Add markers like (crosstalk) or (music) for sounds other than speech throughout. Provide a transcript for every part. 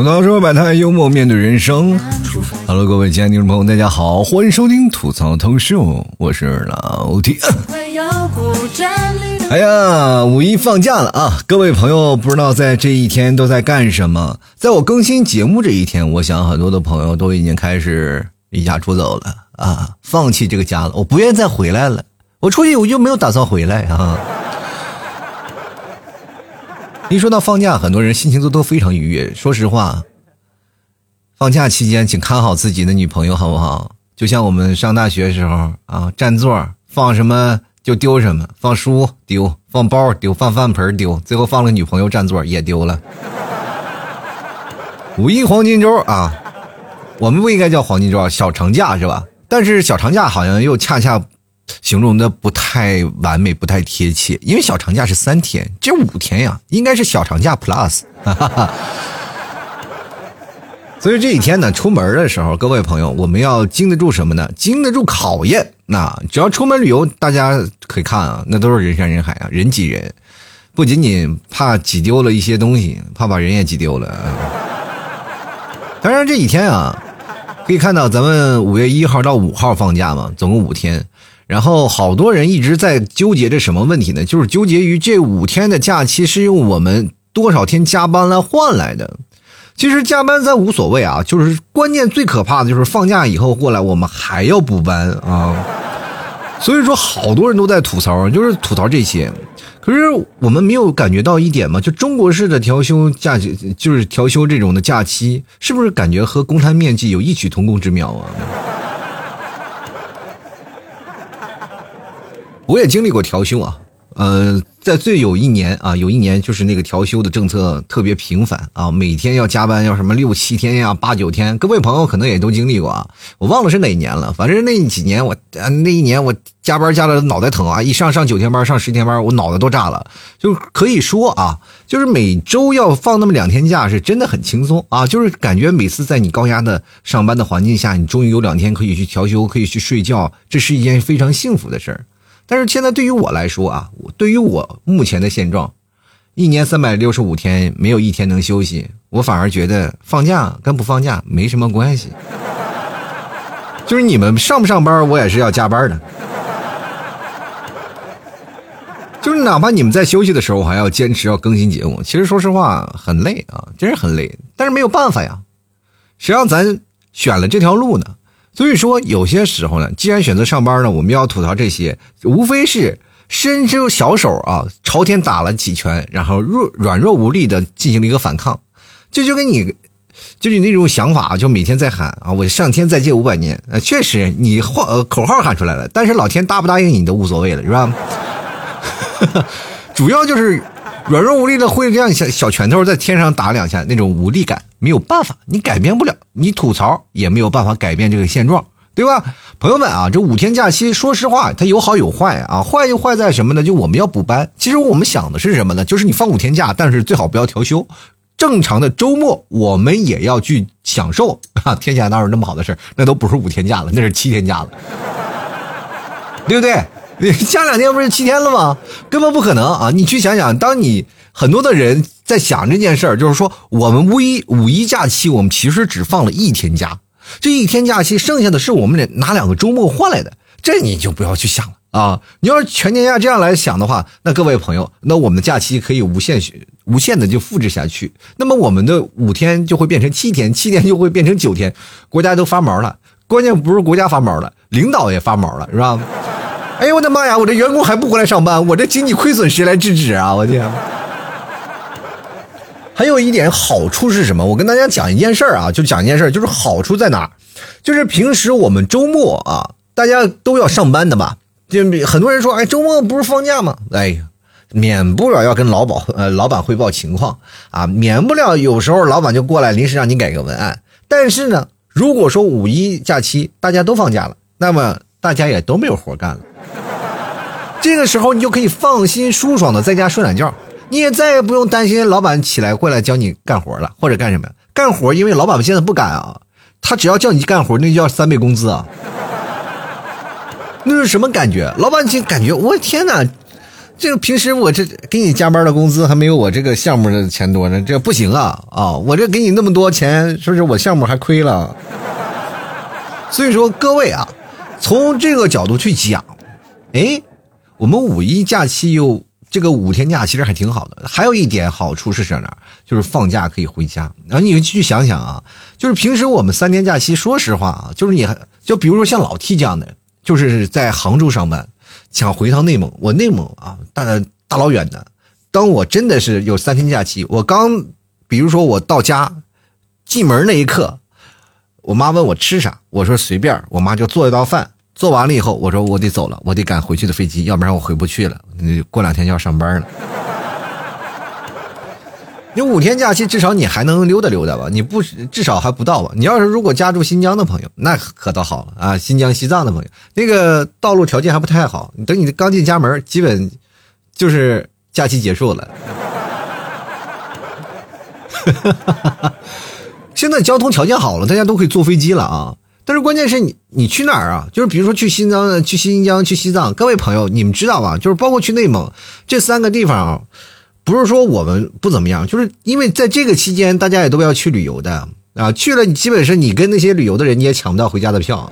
吐槽说百态，幽默面对人生。Hello，各位亲爱的听众朋友，大家好，欢迎收听吐槽脱秀，我是老 T。哎呀，五一放假了啊！各位朋友，不知道在这一天都在干什么？在我更新节目这一天，我想很多的朋友都已经开始离家出走了啊，放弃这个家了，我不愿意再回来了。我出去我就没有打算回来啊。一说到放假，很多人心情都都非常愉悦。说实话，放假期间请看好自己的女朋友，好不好？就像我们上大学时候啊，占座放什么就丢什么，放书丢，放包丢，放饭盆丢，最后放了女朋友占座也丢了。五一黄金周啊，我们不应该叫黄金周，小长假是吧？但是小长假好像又恰恰。形容的不太完美，不太贴切，因为小长假是三天，这五天呀，应该是小长假 plus。哈 (laughs) 哈所以这几天呢，出门的时候，各位朋友，我们要经得住什么呢？经得住考验。那只要出门旅游，大家可以看啊，那都是人山人海啊，人挤人，不仅仅怕挤丢了一些东西，怕把人也挤丢了。当然这几天啊，可以看到咱们五月一号到五号放假嘛，总共五天。然后好多人一直在纠结着什么问题呢？就是纠结于这五天的假期是用我们多少天加班来换来的。其实加班咱无所谓啊，就是关键最可怕的就是放假以后过来我们还要补班啊。所以说好多人都在吐槽，就是吐槽这些。可是我们没有感觉到一点吗？就中国式的调休假期，就是调休这种的假期，是不是感觉和公摊面积有异曲同工之妙啊？我也经历过调休啊，呃，在最有一年啊，有一年就是那个调休的政策特别频繁啊，每天要加班，要什么六七天呀、八九天。各位朋友可能也都经历过啊，我忘了是哪一年了，反正那几年我，那一年我加班加的脑袋疼啊，一上上九天班，上十天班，我脑袋都炸了。就可以说啊，就是每周要放那么两天假，是真的很轻松啊，就是感觉每次在你高压的上班的环境下，你终于有两天可以去调休，可以去睡觉，这是一件非常幸福的事儿。但是现在对于我来说啊，对于我目前的现状，一年三百六十五天没有一天能休息，我反而觉得放假跟不放假没什么关系。(laughs) 就是你们上不上班，我也是要加班的。就是哪怕你们在休息的时候，我还要坚持要更新节目。其实说实话很累啊，真是很累。但是没有办法呀，谁让咱选了这条路呢？所以说，有些时候呢，既然选择上班呢，我们要吐槽这些，无非是伸出小手啊，朝天打了几拳，然后弱软弱无力的进行了一个反抗。这就跟你，就是那种想法，就每天在喊啊，我上天再借五百年。呃，确实，你话口号喊出来了，但是老天答不答应你都无所谓了，是吧？(laughs) 主要就是。软弱无力的挥这样小小拳头在天上打两下，那种无力感没有办法，你改变不了，你吐槽也没有办法改变这个现状，对吧？朋友们啊，这五天假期，说实话，它有好有坏啊。坏就坏在什么呢？就我们要补班。其实我们想的是什么呢？就是你放五天假，但是最好不要调休。正常的周末我们也要去享受啊！天下哪有那么好的事那都不是五天假了，那是七天假了，对不对？(laughs) 你下两天不是七天了吗？根本不可能啊！你去想想，当你很多的人在想这件事儿，就是说我们五一五一假期，我们其实只放了一天假，这一天假期剩下的是我们拿两个周末换来的，这你就不要去想了啊！你要是全年假这样来想的话，那各位朋友，那我们的假期可以无限无限的就复制下去，那么我们的五天就会变成七天，七天就会变成九天，国家都发毛了。关键不是国家发毛了，领导也发毛了，是吧？哎呦我的妈呀！我这员工还不回来上班，我这经济亏损谁来制止啊？我天！还有一点好处是什么？我跟大家讲一件事儿啊，就讲一件事儿，就是好处在哪？就是平时我们周末啊，大家都要上班的嘛。就很多人说，哎，周末不是放假吗？哎，免不了要跟老板呃老板汇报情况啊，免不了有时候老板就过来临时让你改个文案。但是呢，如果说五一假期大家都放假了，那么大家也都没有活干了。(laughs) 这个时候，你就可以放心舒爽的在家睡懒觉，你也再也不用担心老板起来过来教你干活了，或者干什么干活，因为老板现在不敢啊，他只要叫你干活，那就要三倍工资啊。(laughs) 那是什么感觉？老板就感觉我天哪，这个平时我这给你加班的工资还没有我这个项目的钱多呢，这不行啊啊！我这给你那么多钱，是不是我项目还亏了？所以说各位啊，从这个角度去讲，哎，我们五一假期又。这个五天假其实还挺好的，还有一点好处是在哪？就是放假可以回家。然后你去想想啊，就是平时我们三天假期，说实话啊，就是你还就比如说像老 T 这样的，就是在杭州上班，想回趟内蒙，我内蒙啊，大大老远的。当我真的是有三天假期，我刚，比如说我到家，进门那一刻，我妈问我吃啥，我说随便，我妈就做一道饭。做完了以后，我说我得走了，我得赶回去的飞机，要不然我回不去了。过两天就要上班了。(laughs) 你五天假期，至少你还能溜达溜达吧？你不至少还不到吧？你要是如果家住新疆的朋友，那可倒好了啊！新疆、西藏的朋友，那个道路条件还不太好。等你刚进家门，基本就是假期结束了。(laughs) 现在交通条件好了，大家都可以坐飞机了啊。但是关键是你，你去哪儿啊？就是比如说去新疆、去新疆、去西藏，各位朋友，你们知道吧？就是包括去内蒙这三个地方，不是说我们不怎么样，就是因为在这个期间，大家也都要去旅游的啊。去了，你基本上你跟那些旅游的人，你也抢不到回家的票。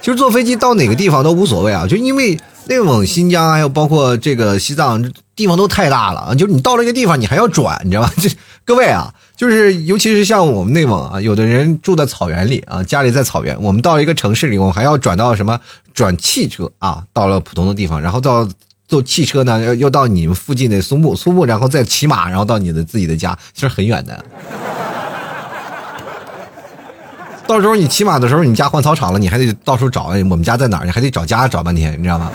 就是坐飞机到哪个地方都无所谓啊，就因为内蒙、新疆还有包括这个西藏，地方都太大了啊。就是你到了一个地方，你还要转，你知道吧？(laughs) 这各位啊。就是，尤其是像我们内蒙啊，有的人住在草原里啊，家里在草原。我们到一个城市里，我们还要转到什么？转汽车啊，到了普通的地方，然后到坐汽车呢，要要到你们附近的苏木，苏木，然后再骑马，然后到你的自己的家，其实很远的。到时候你骑马的时候，你家换草场了，你还得到处找，我们家在哪儿？你还得找家找半天，你知道吗？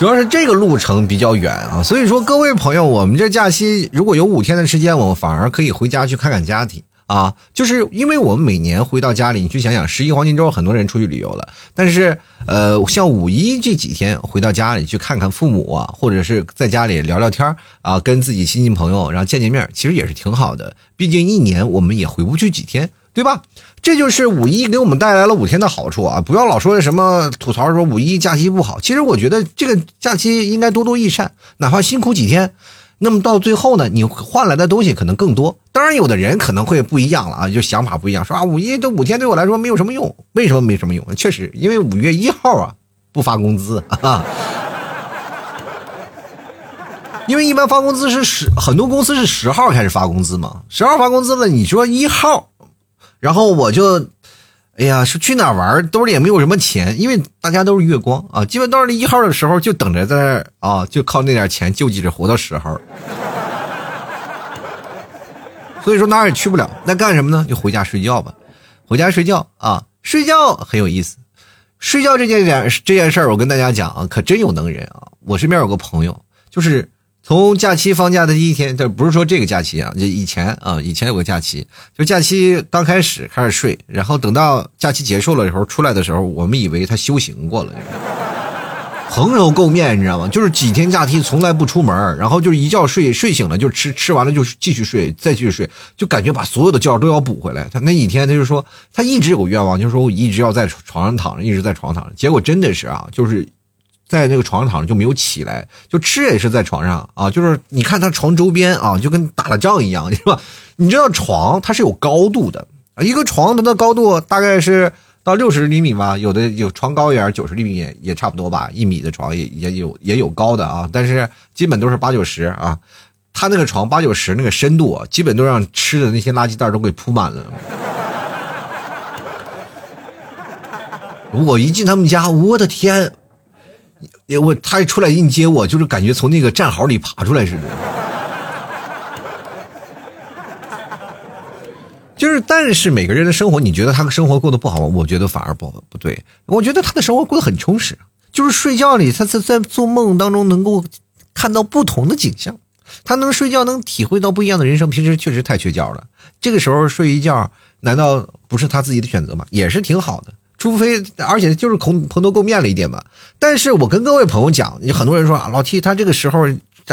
主要是这个路程比较远啊，所以说各位朋友，我们这假期如果有五天的时间，我们反而可以回家去看看家庭啊。就是因为我们每年回到家里，你去想想，十一黄金周很多人出去旅游了，但是呃，像五一这几天回到家里去看看父母啊，或者是在家里聊聊天啊，跟自己亲戚朋友然后见见面，其实也是挺好的。毕竟一年我们也回不去几天。对吧？这就是五一给我们带来了五天的好处啊！不要老说什么吐槽说五一假期不好，其实我觉得这个假期应该多多益善，哪怕辛苦几天，那么到最后呢，你换来的东西可能更多。当然，有的人可能会不一样了啊，就想法不一样，说啊五一这五天对我来说没有什么用，为什么没什么用？确实，因为五月一号啊不发工资啊，(laughs) 因为一般发工资是十，很多公司是十号开始发工资嘛，十号发工资了，你说一号。然后我就，哎呀，说去哪玩兜里也没有什么钱，因为大家都是月光啊，基本到了一号的时候就等着在那啊，就靠那点钱救济着活到十号。所以说哪儿也去不了，那干什么呢？就回家睡觉吧，回家睡觉啊，睡觉很有意思。睡觉这件事这件事儿，我跟大家讲啊，可真有能人啊。我身边有个朋友，就是。从假期放假的第一天，这不是说这个假期啊，就以前啊，以前有个假期，就假期刚开始开始睡，然后等到假期结束了以后出来的时候，我们以为他修行过了，就是蓬头垢面，你知道吗？就是几天假期从来不出门，然后就是一觉睡睡醒了就吃，吃完了就继续睡，再继续睡，就感觉把所有的觉都要补回来。他那几天他就说他一直有个愿望，就是说我一直要在床上躺着，一直在床上躺着。结果真的是啊，就是。在那个床上躺着就没有起来，就吃也是在床上啊，就是你看他床周边啊，就跟打了仗一样，是吧？你知道床它是有高度的，一个床它的高度大概是到六十厘米吧，有的有床高一点，九十厘米也也差不多吧，一米的床也也有也有高的啊，但是基本都是八九十啊。他那个床八九十那个深度，基本都让吃的那些垃圾袋都给铺满了。我一进他们家，我的天！我他一出来迎接我，就是感觉从那个战壕里爬出来似的。(laughs) 就是，但是每个人的生活，你觉得他的生活过得不好吗？我觉得反而不不对。我觉得他的生活过得很充实，就是睡觉里，他在在做梦当中能够看到不同的景象，他能睡觉，能体会到不一样的人生。平时确实太缺觉了，这个时候睡一觉，难道不是他自己的选择吗？也是挺好的。除非，而且就是蓬蓬头垢面了一点吧。但是我跟各位朋友讲，有很多人说啊，老 T 他这个时候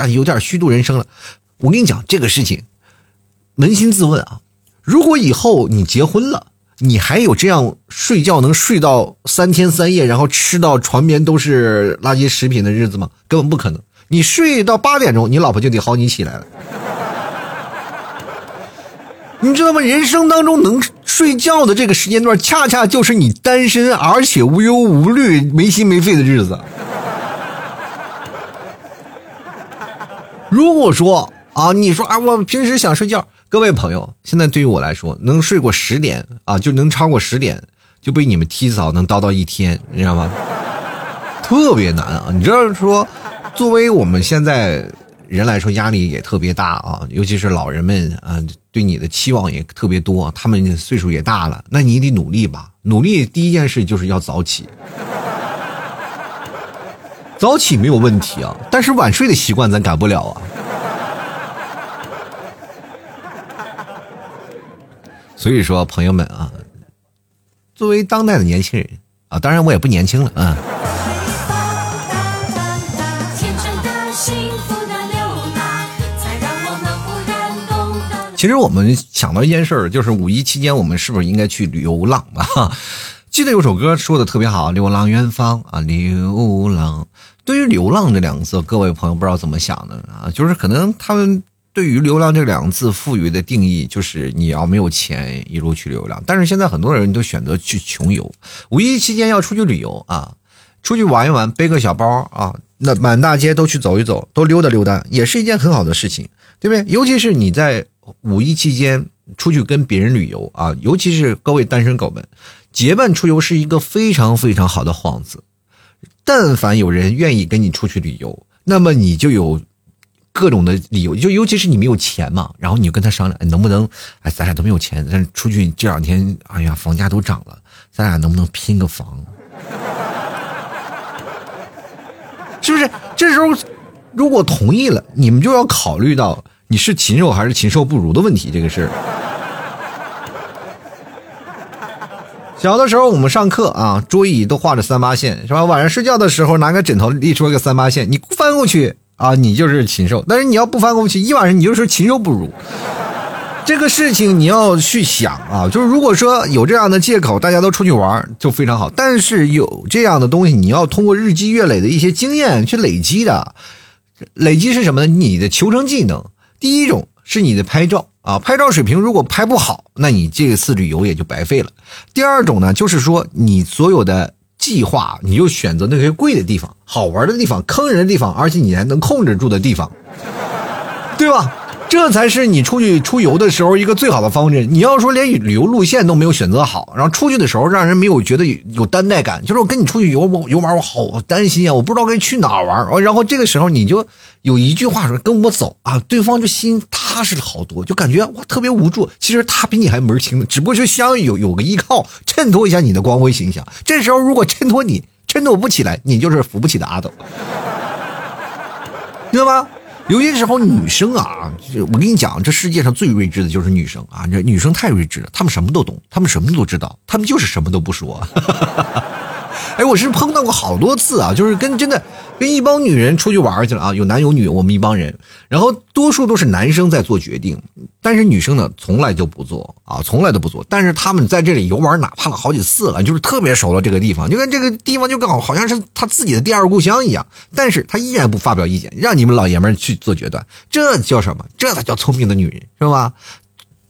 有点虚度人生了。我跟你讲这个事情，扪心自问啊，如果以后你结婚了，你还有这样睡觉能睡到三天三夜，然后吃到床边都是垃圾食品的日子吗？根本不可能。你睡到八点钟，你老婆就得薅你起来了。你知道吗？人生当中能睡觉的这个时间段，恰恰就是你单身而且无忧无虑、没心没肺的日子。如果说啊，你说啊，我平时想睡觉，各位朋友，现在对于我来说，能睡过十点啊，就能超过十点，就被你们提早能叨叨一天，你知道吗？特别难啊！你知道说，作为我们现在。人来说压力也特别大啊，尤其是老人们啊，对你的期望也特别多。他们岁数也大了，那你得努力吧。努力第一件事就是要早起，早起没有问题啊，但是晚睡的习惯咱改不了啊。所以说，朋友们啊，作为当代的年轻人啊，当然我也不年轻了啊。其实我们想到一件事儿，就是五一期间我们是不是应该去流浪啊？(laughs) 记得有首歌说的特别好，《流浪远方》啊，流浪。对于“流浪”这两个字，各位朋友不知道怎么想的啊？就是可能他们对于“流浪”这两个字赋予的定义，就是你要没有钱，一路去流浪。但是现在很多人都选择去穷游。五一期间要出去旅游啊，出去玩一玩，背个小包啊，那满大街都去走一走，都溜达溜达，也是一件很好的事情，对不对？尤其是你在。五一期间出去跟别人旅游啊，尤其是各位单身狗们，结伴出游是一个非常非常好的幌子。但凡有人愿意跟你出去旅游，那么你就有各种的理由，就尤其是你没有钱嘛，然后你就跟他商量，能不能？哎，咱俩都没有钱，但是出去这两天，哎呀，房价都涨了，咱俩能不能拼个房？(laughs) 是不是？这时候如果同意了，你们就要考虑到。你是禽兽还是禽兽不如的问题？这个是。小的时候我们上课啊，桌椅都画着三八线，是吧？晚上睡觉的时候拿个枕头立出一个三八线，你翻过去啊，你就是禽兽；但是你要不翻过去，一晚上你就是禽兽不如。这个事情你要去想啊，就是如果说有这样的借口，大家都出去玩就非常好。但是有这样的东西，你要通过日积月累的一些经验去累积的，累积是什么呢？你的求生技能。第一种是你的拍照啊，拍照水平如果拍不好，那你这次旅游也就白费了。第二种呢，就是说你所有的计划，你就选择那些贵的地方、好玩的地方、坑人的地方，而且你还能控制住的地方，对吧？这才是你出去出游的时候一个最好的方针。你要说连旅游路线都没有选择好，然后出去的时候让人没有觉得有担待感，就是我跟你出去游游玩，我好担心啊，我不知道该去哪玩。然后这个时候你就有一句话说跟我走啊，对方就心踏实了好多，就感觉哇特别无助。其实他比你还门清，只不过就相有有个依靠，衬托一下你的光辉形象。这时候如果衬托你衬托不起来，你就是扶不起的阿斗，知道有些时候，女生啊，我跟你讲，这世界上最睿智的就是女生啊！这女生太睿智了，她们什么都懂，她们什么都知道，她们就是什么都不说。(laughs) 哎，我是碰到过好多次啊，就是跟真的跟一帮女人出去玩去了啊，有男有女，我们一帮人，然后多数都是男生在做决定，但是女生呢从来就不做啊，从来都不做。但是他们在这里游玩，哪怕了好几次了，就是特别熟了这个地方，就跟这个地方就刚好好像是他自己的第二故乡一样。但是他依然不发表意见，让你们老爷们去做决断，这叫什么？这才叫聪明的女人，是吧？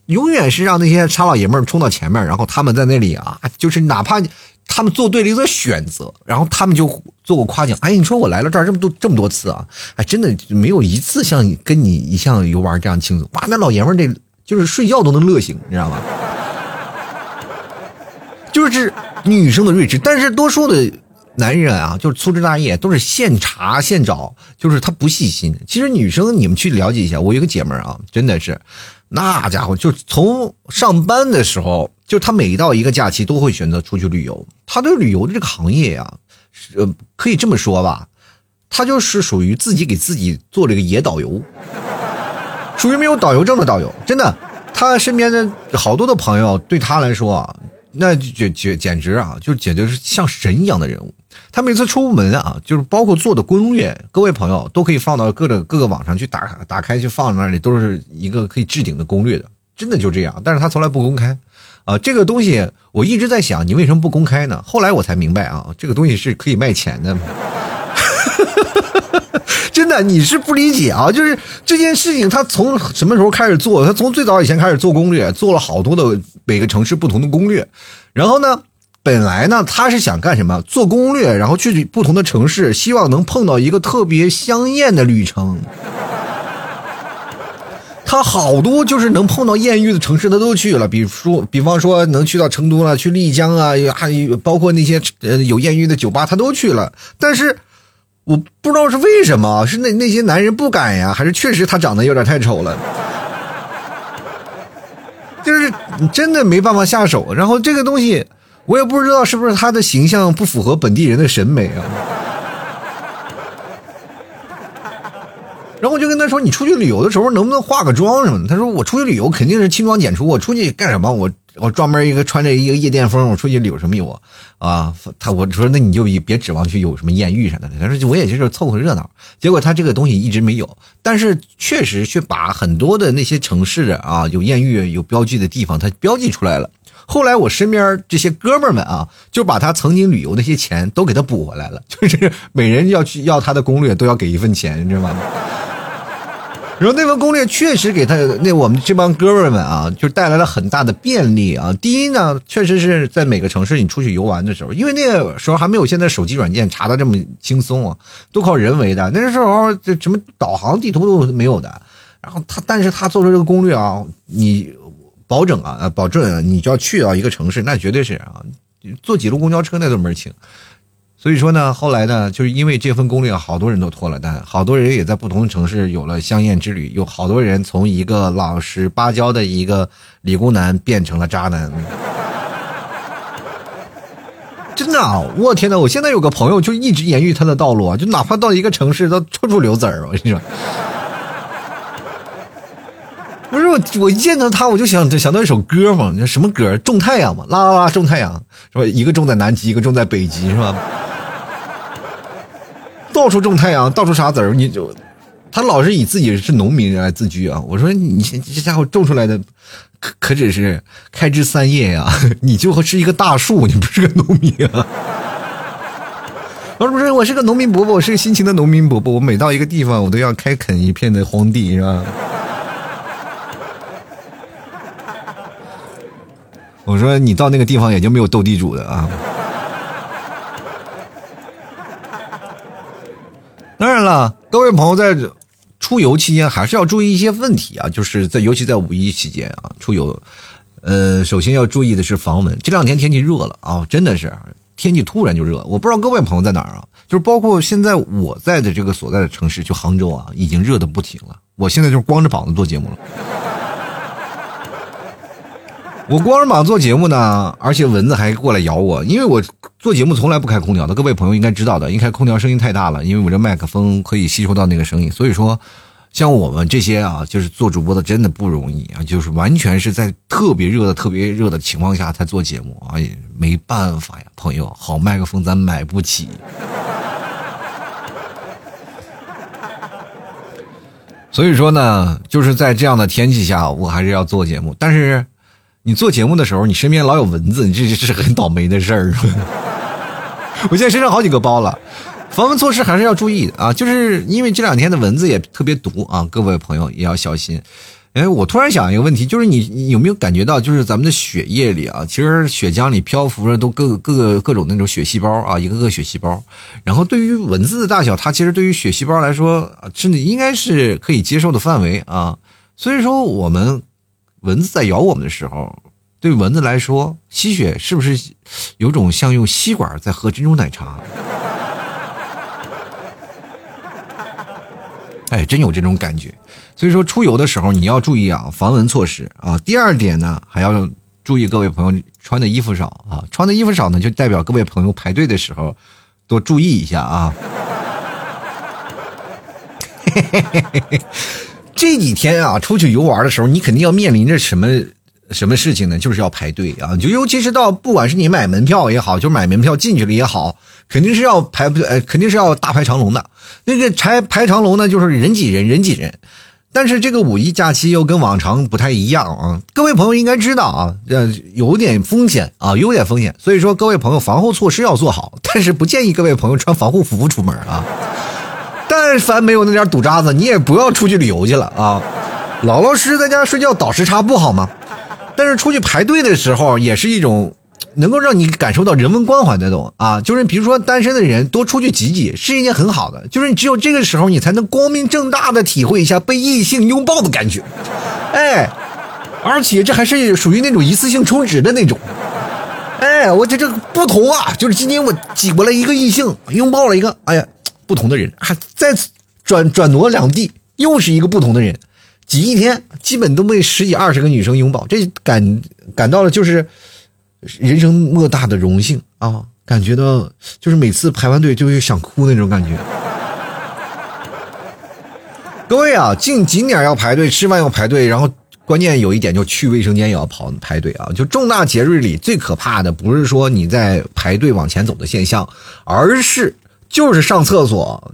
永远是让那些傻老爷们冲到前面，然后他们在那里啊，就是哪怕。他们做对了一个选择，然后他们就做过夸奖。哎，你说我来了这儿这么多这么多次啊，哎，真的没有一次像跟你一向游玩这样轻松。哇，那老爷们儿这就是睡觉都能乐醒，你知道吗？(laughs) 就是女生的睿智，但是多数的男人啊，就是粗枝大叶，都是现查现找，就是他不细心。其实女生你们去了解一下，我有个姐们儿啊，真的是，那家伙就从上班的时候。就他每到一个假期都会选择出去旅游，他对旅游的这个行业呀，呃，可以这么说吧，他就是属于自己给自己做了一个野导游，属于没有导游证的导游。真的，他身边的好多的朋友对他来说啊，那简简简直啊，就简直是像神一样的人物。他每次出门啊，就是包括做的攻略，各位朋友都可以放到各个各个网上去打打开去放那里，都是一个可以置顶的攻略的，真的就这样。但是他从来不公开。啊，这个东西我一直在想，你为什么不公开呢？后来我才明白啊，这个东西是可以卖钱的。(laughs) 真的，你是不理解啊！就是这件事情，他从什么时候开始做？他从最早以前开始做攻略，做了好多的每个城市不同的攻略。然后呢，本来呢，他是想干什么？做攻略，然后去不同的城市，希望能碰到一个特别香艳的旅程。他好多就是能碰到艳遇的城市，他都去了。比如说，比方说能去到成都了，去丽江啊，还有包括那些呃有艳遇的酒吧，他都去了。但是。我不知道是为什么，是那那些男人不敢呀，还是确实他长得有点太丑了，就是真的没办法下手。然后这个东西，我也不知道是不是他的形象不符合本地人的审美啊。然后我就跟他说：“你出去旅游的时候能不能化个妆什么的？”他说：“我出去旅游肯定是轻装简出，我出去干什么？我我专门一个穿着一个夜店风，我出去旅游什么有啊？”他我说：“那你就别指望去有什么艳遇啥的。”他说：“我也就是凑合热闹。”结果他这个东西一直没有，但是确实却把很多的那些城市啊有艳遇有标记的地方，他标记出来了。后来我身边这些哥们儿们啊，就把他曾经旅游那些钱都给他补回来了，(laughs) 就是每人要去要他的攻略都要给一份钱，你知道吗？然后那份攻略确实给他那我们这帮哥们儿们啊，就带来了很大的便利啊。第一呢，确实是在每个城市你出去游玩的时候，因为那个时候还没有现在手机软件查的这么轻松啊，都靠人为的。那时候这什么导航地图都没有的。然后他，但是他做出这个攻略啊，你保证啊，保证你就要去到一个城市，那绝对是啊，坐几路公交车那都门清。所以说呢，后来呢，就是因为这份攻略，好多人都脱了单，好多人也在不同的城市有了香艳之旅，有好多人从一个老实巴交的一个理工男变成了渣男。(laughs) 真的啊，我天呐，我现在有个朋友就一直延续他的道路啊，就哪怕到一个城市都处处留子儿。我跟你说，不是我，我一见到他我就想想到一首歌嘛，那什么歌？种太阳嘛，啦啦啦，种太阳，是吧？一个种在南极，一个种在北极，是吧？到处种太阳，到处撒籽儿，你就，他老是以自己是农民来自居啊。我说你这家伙种出来的，可可只是开枝散叶呀，你就是一个大树，你不是个农民啊。我说不是，我是个农民伯伯，我是个辛勤的农民伯伯。我每到一个地方，我都要开垦一片的荒地，是吧？我说你到那个地方也就没有斗地主的啊。(laughs) 当然了，各位朋友在出游期间还是要注意一些问题啊，就是在尤其在五一期间啊出游，呃，首先要注意的是防蚊。这两天天气热了啊，真的是天气突然就热。我不知道各位朋友在哪儿啊，就是包括现在我在的这个所在的城市，就杭州啊，已经热的不行了。我现在就光着膀子做节目了。(laughs) 我光着膀做节目呢，而且蚊子还过来咬我，因为我做节目从来不开空调的。各位朋友应该知道的，一开空调声音太大了，因为我这麦克风可以吸收到那个声音。所以说，像我们这些啊，就是做主播的，真的不容易啊，就是完全是在特别热的、特别热的情况下才做节目，啊，也，没办法呀，朋友，好麦克风咱买不起。(laughs) 所以说呢，就是在这样的天气下，我还是要做节目，但是。你做节目的时候，你身边老有蚊子，你这是很倒霉的事儿。(laughs) 我现在身上好几个包了，防蚊措施还是要注意啊！就是因为这两天的蚊子也特别毒啊，各位朋友也要小心。哎，我突然想一个问题，就是你你有没有感觉到，就是咱们的血液里啊，其实血浆里漂浮着都各各个各种那种血细胞啊，一个个血细胞。然后对于蚊子的大小，它其实对于血细胞来说，真的应该是可以接受的范围啊。所以说我们。蚊子在咬我们的时候，对蚊子来说，吸血是不是有种像用吸管在喝珍珠奶茶？(laughs) 哎，真有这种感觉。所以说出游的时候你要注意啊，防蚊措施啊。第二点呢，还要注意各位朋友穿的衣服少啊，穿的衣服少呢，就代表各位朋友排队的时候多注意一下啊。(laughs) 这几天啊，出去游玩的时候，你肯定要面临着什么什么事情呢？就是要排队啊！就尤其是到，不管是你买门票也好，就买门票进去了也好，肯定是要排，呃，肯定是要大排长龙的。那个排排长龙呢，就是人挤人，人挤人。但是这个五一假期又跟往常不太一样啊！各位朋友应该知道啊，呃，有点风险啊，有点风险。所以说，各位朋友防护措施要做好，但是不建议各位朋友穿防护服出门啊。但凡没有那点赌渣子，你也不要出去旅游去了啊！老老实实在家睡觉倒时差不好吗？但是出去排队的时候，也是一种。能够让你感受到人文关怀的东啊，就是比如说单身的人多出去挤挤是一件很好的，就是你只有这个时候你才能光明正大的体会一下被异性拥抱的感觉，哎，而且这还是属于那种一次性充值的那种，哎，我这这不同啊，就是今天我挤过来一个异性拥抱了一个，哎呀，不同的人，还再次转转挪两地，又是一个不同的人，挤一天基本都被十几二十个女生拥抱，这感感到了就是。人生莫大的荣幸啊！感觉到就是每次排完队就会想哭那种感觉。各位啊，进景点要排队，吃饭要排队，然后关键有一点就去卫生间也要跑排队啊！就重大节日里最可怕的不是说你在排队往前走的现象，而是就是上厕所。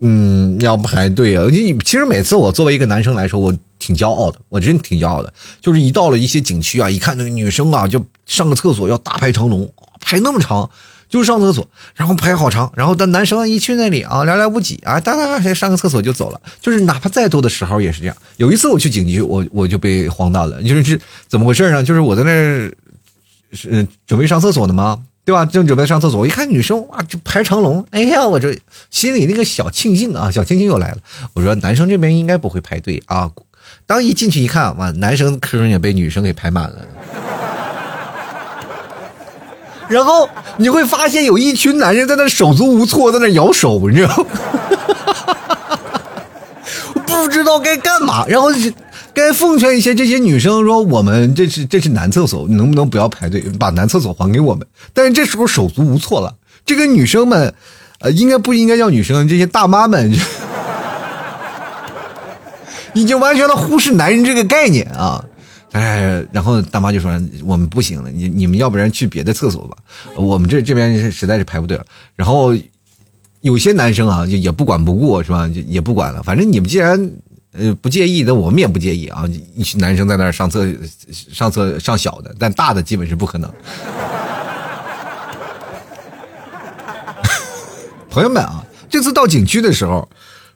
嗯，要排队啊！你其实每次我作为一个男生来说，我挺骄傲的，我真挺骄傲的。就是一到了一些景区啊，一看那个女生啊，就上个厕所要大排长龙，排那么长，就是上厕所，然后排好长，然后但男生一去那里啊，寥寥无几啊，哒哒哒上个厕所就走了。就是哪怕再多的时候也是这样。有一次我去景区，我我就被荒诞了，就是是怎么回事呢？就是我在那是准备上厕所呢吗？对吧？正准备上厕所，我一看女生哇，就排长龙。哎呀，我这心里那个小庆幸啊，小庆幸又来了。我说男生这边应该不会排队啊。当一进去一看，哇，男生坑也被女生给排满了。(laughs) 然后你会发现有一群男人在那手足无措，在那摇手，你知道吗？(laughs) 不知道该干嘛。然后。该奉劝一些这些女生说：“我们这是这是男厕所，能不能不要排队，把男厕所还给我们？”但是这时候手足无措了。这个女生们，呃，应该不应该叫女生？这些大妈们 (laughs) 已经完全的忽视男人这个概念啊！哎，然后大妈就说：“我们不行了，你你们要不然去别的厕所吧，我们这这边实在是排不队了。”然后有些男生啊，就也不管不顾是吧？就也不管了，反正你们既然。呃，不介意的，我们也不介意啊。一群男生在那儿上厕，上厕上小的，但大的基本是不可能。(laughs) 朋友们啊，这次到景区的时候，